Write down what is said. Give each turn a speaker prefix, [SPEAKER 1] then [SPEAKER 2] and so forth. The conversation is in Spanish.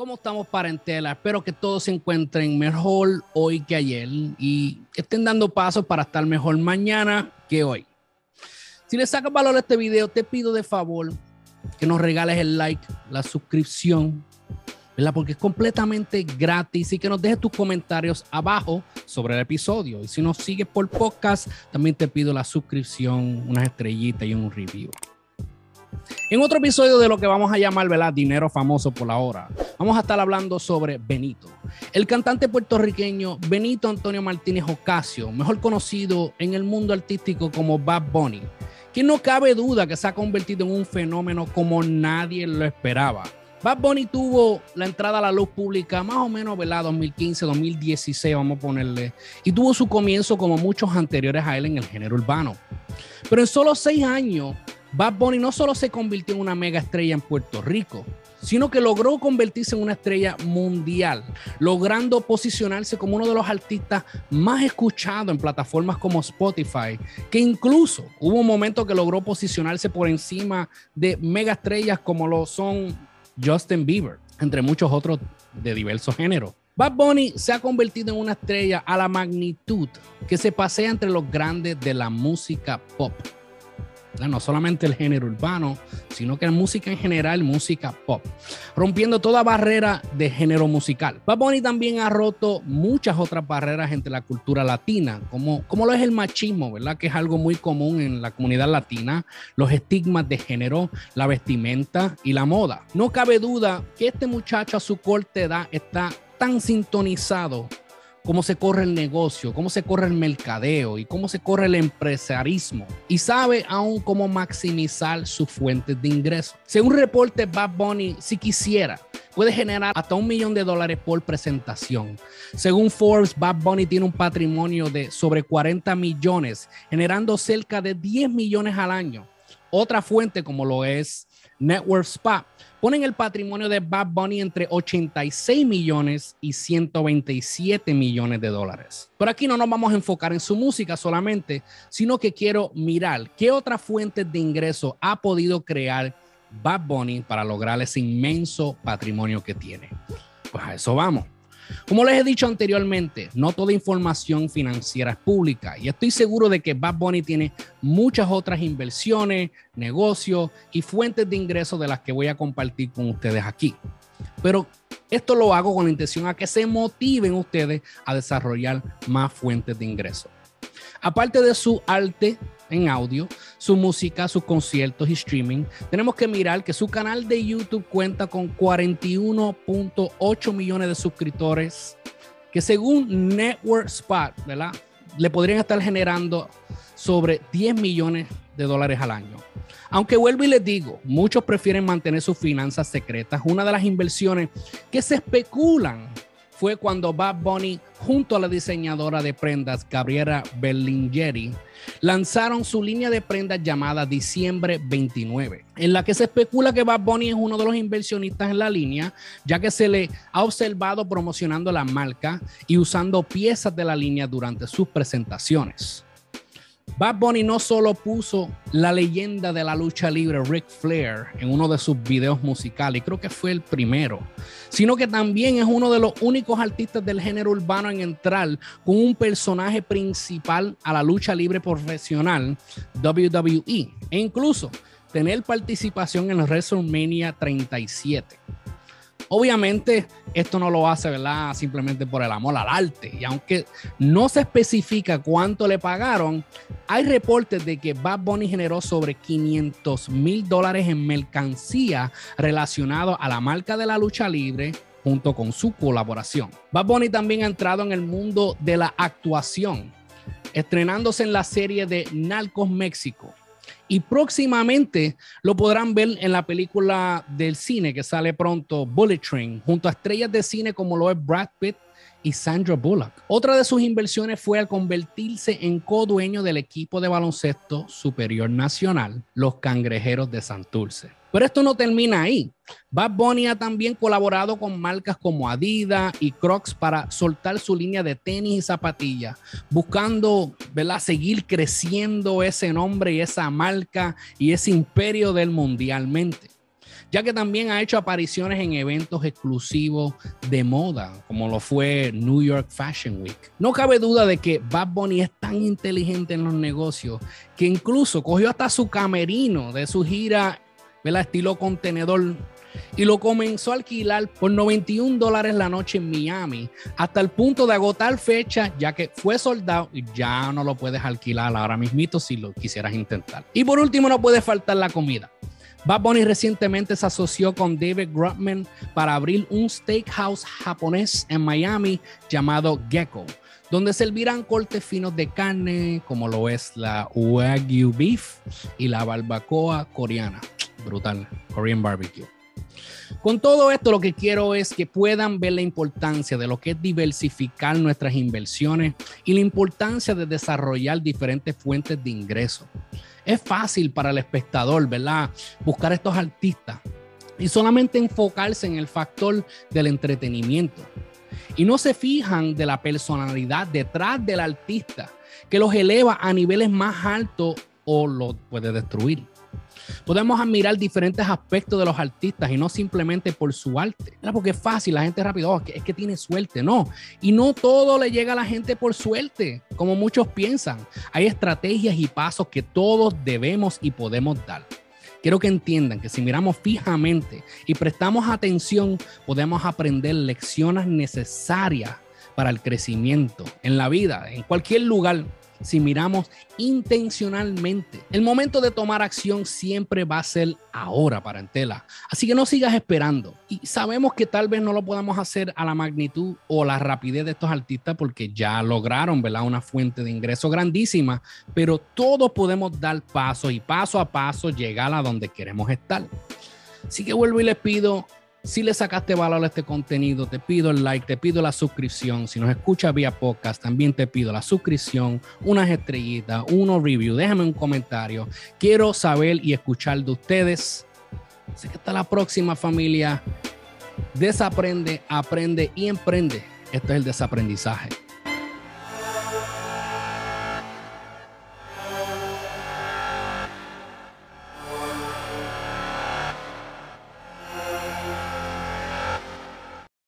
[SPEAKER 1] ¿Cómo estamos, parentela? Espero que todos se encuentren mejor hoy que ayer y estén dando pasos para estar mejor mañana que hoy. Si le sacas valor a este video, te pido de favor que nos regales el like, la suscripción, ¿verdad? Porque es completamente gratis y que nos dejes tus comentarios abajo sobre el episodio. Y si nos sigues por podcast, también te pido la suscripción, unas estrellitas y un review. En otro episodio de lo que vamos a llamar, ¿verdad? Dinero famoso por la hora, vamos a estar hablando sobre Benito. El cantante puertorriqueño Benito Antonio Martínez Ocasio, mejor conocido en el mundo artístico como Bad Bunny, que no cabe duda que se ha convertido en un fenómeno como nadie lo esperaba. Bad Bunny tuvo la entrada a la luz pública más o menos, ¿verdad? 2015, 2016, vamos a ponerle. Y tuvo su comienzo como muchos anteriores a él en el género urbano. Pero en solo seis años, Bad Bunny no solo se convirtió en una mega estrella en Puerto Rico, sino que logró convertirse en una estrella mundial, logrando posicionarse como uno de los artistas más escuchados en plataformas como Spotify, que incluso hubo un momento que logró posicionarse por encima de mega estrellas como lo son Justin Bieber, entre muchos otros de diversos géneros. Bad Bunny se ha convertido en una estrella a la magnitud que se pasea entre los grandes de la música pop no solamente el género urbano, sino que la música en general, música pop, rompiendo toda barrera de género musical. Bad también ha roto muchas otras barreras entre la cultura latina, como, como lo es el machismo, ¿verdad? Que es algo muy común en la comunidad latina, los estigmas de género, la vestimenta y la moda. No cabe duda que este muchacho a su corta edad está tan sintonizado cómo se corre el negocio, cómo se corre el mercadeo y cómo se corre el empresarismo. Y sabe aún cómo maximizar sus fuentes de ingresos. Según reporte Bad Bunny, si quisiera, puede generar hasta un millón de dólares por presentación. Según Forbes, Bad Bunny tiene un patrimonio de sobre 40 millones, generando cerca de 10 millones al año. Otra fuente, como lo es Network Spa, ponen el patrimonio de Bad Bunny entre 86 millones y 127 millones de dólares. Pero aquí no nos vamos a enfocar en su música solamente, sino que quiero mirar qué otras fuentes de ingreso ha podido crear Bad Bunny para lograr ese inmenso patrimonio que tiene. Pues a eso vamos. Como les he dicho anteriormente, no toda información financiera es pública y estoy seguro de que Bad Bunny tiene muchas otras inversiones, negocios y fuentes de ingresos de las que voy a compartir con ustedes aquí. Pero esto lo hago con la intención a que se motiven ustedes a desarrollar más fuentes de ingresos. Aparte de su arte en audio, su música, sus conciertos y streaming, tenemos que mirar que su canal de YouTube cuenta con 41.8 millones de suscriptores, que según Network Spot, ¿verdad? Le podrían estar generando sobre 10 millones de dólares al año. Aunque vuelvo y les digo, muchos prefieren mantener sus finanzas secretas. Una de las inversiones que se especulan fue cuando Bad Bunny, junto a la diseñadora de prendas Gabriela Berlingeri, lanzaron su línea de prendas llamada Diciembre 29, en la que se especula que Bad Bunny es uno de los inversionistas en la línea, ya que se le ha observado promocionando la marca y usando piezas de la línea durante sus presentaciones. Bad Bunny no solo puso la leyenda de la lucha libre Ric Flair en uno de sus videos musicales, creo que fue el primero, sino que también es uno de los únicos artistas del género urbano en entrar con un personaje principal a la lucha libre profesional WWE e incluso tener participación en WrestleMania 37. Obviamente, esto no lo hace, ¿verdad? Simplemente por el amor al arte. Y aunque no se especifica cuánto le pagaron, hay reportes de que Bad Bunny generó sobre 500 mil dólares en mercancía relacionado a la marca de la lucha libre junto con su colaboración. Bad Bunny también ha entrado en el mundo de la actuación, estrenándose en la serie de Narcos México y próximamente lo podrán ver en la película del cine que sale pronto, Bullet Train, junto a estrellas de cine como lo es Brad Pitt y Sandra Bullock. Otra de sus inversiones fue al convertirse en co-dueño del equipo de baloncesto superior nacional, los Cangrejeros de Santurce. Pero esto no termina ahí. Bad Bunny ha también colaborado con marcas como Adidas y Crocs para soltar su línea de tenis y zapatillas, buscando ¿verdad? seguir creciendo ese nombre y esa marca y ese imperio del mundialmente. ya que también ha hecho apariciones en eventos exclusivos de moda, como lo fue New York Fashion Week. No cabe duda de que Bad Bunny es tan inteligente en los negocios que incluso cogió hasta su camerino de su gira, ¿verdad? Estilo contenedor y lo comenzó a alquilar por 91 dólares la noche en Miami, hasta el punto de agotar fecha, ya que fue soldado y ya no lo puedes alquilar ahora mismito si lo quisieras intentar. Y por último, no puede faltar la comida. Bad Bunny recientemente se asoció con David Grutman para abrir un steakhouse japonés en Miami llamado Gecko, donde servirán cortes finos de carne, como lo es la Wagyu beef y la barbacoa coreana. Brutal, Korean barbecue. Con todo esto, lo que quiero es que puedan ver la importancia de lo que es diversificar nuestras inversiones y la importancia de desarrollar diferentes fuentes de ingresos. Es fácil para el espectador, ¿verdad? Buscar estos artistas y solamente enfocarse en el factor del entretenimiento. Y no se fijan de la personalidad detrás del artista que los eleva a niveles más altos o los puede destruir. Podemos admirar diferentes aspectos de los artistas y no simplemente por su arte. Porque es fácil, la gente rápido, oh, es, que, tiene suerte, no. Y no todo le llega a la gente por suerte, como muchos piensan. Hay estrategias y pasos que todos debemos y podemos dar. Quiero que entiendan que si miramos fijamente y prestamos atención, podemos aprender lecciones necesarias para el crecimiento en la vida, en cualquier lugar si miramos intencionalmente. El momento de tomar acción siempre va a ser ahora para Entela. Así que no sigas esperando. Y sabemos que tal vez no lo podamos hacer a la magnitud o la rapidez de estos artistas porque ya lograron, ¿verdad? Una fuente de ingreso grandísima, pero todos podemos dar paso y paso a paso llegar a donde queremos estar. Así que vuelvo y les pido si le sacaste valor a este contenido, te pido el like, te pido la suscripción. Si nos escuchas vía podcast, también te pido la suscripción, unas estrellitas, unos review. Déjame un comentario. Quiero saber y escuchar de ustedes. Así que hasta la próxima familia. Desaprende, aprende y emprende. Esto es el desaprendizaje.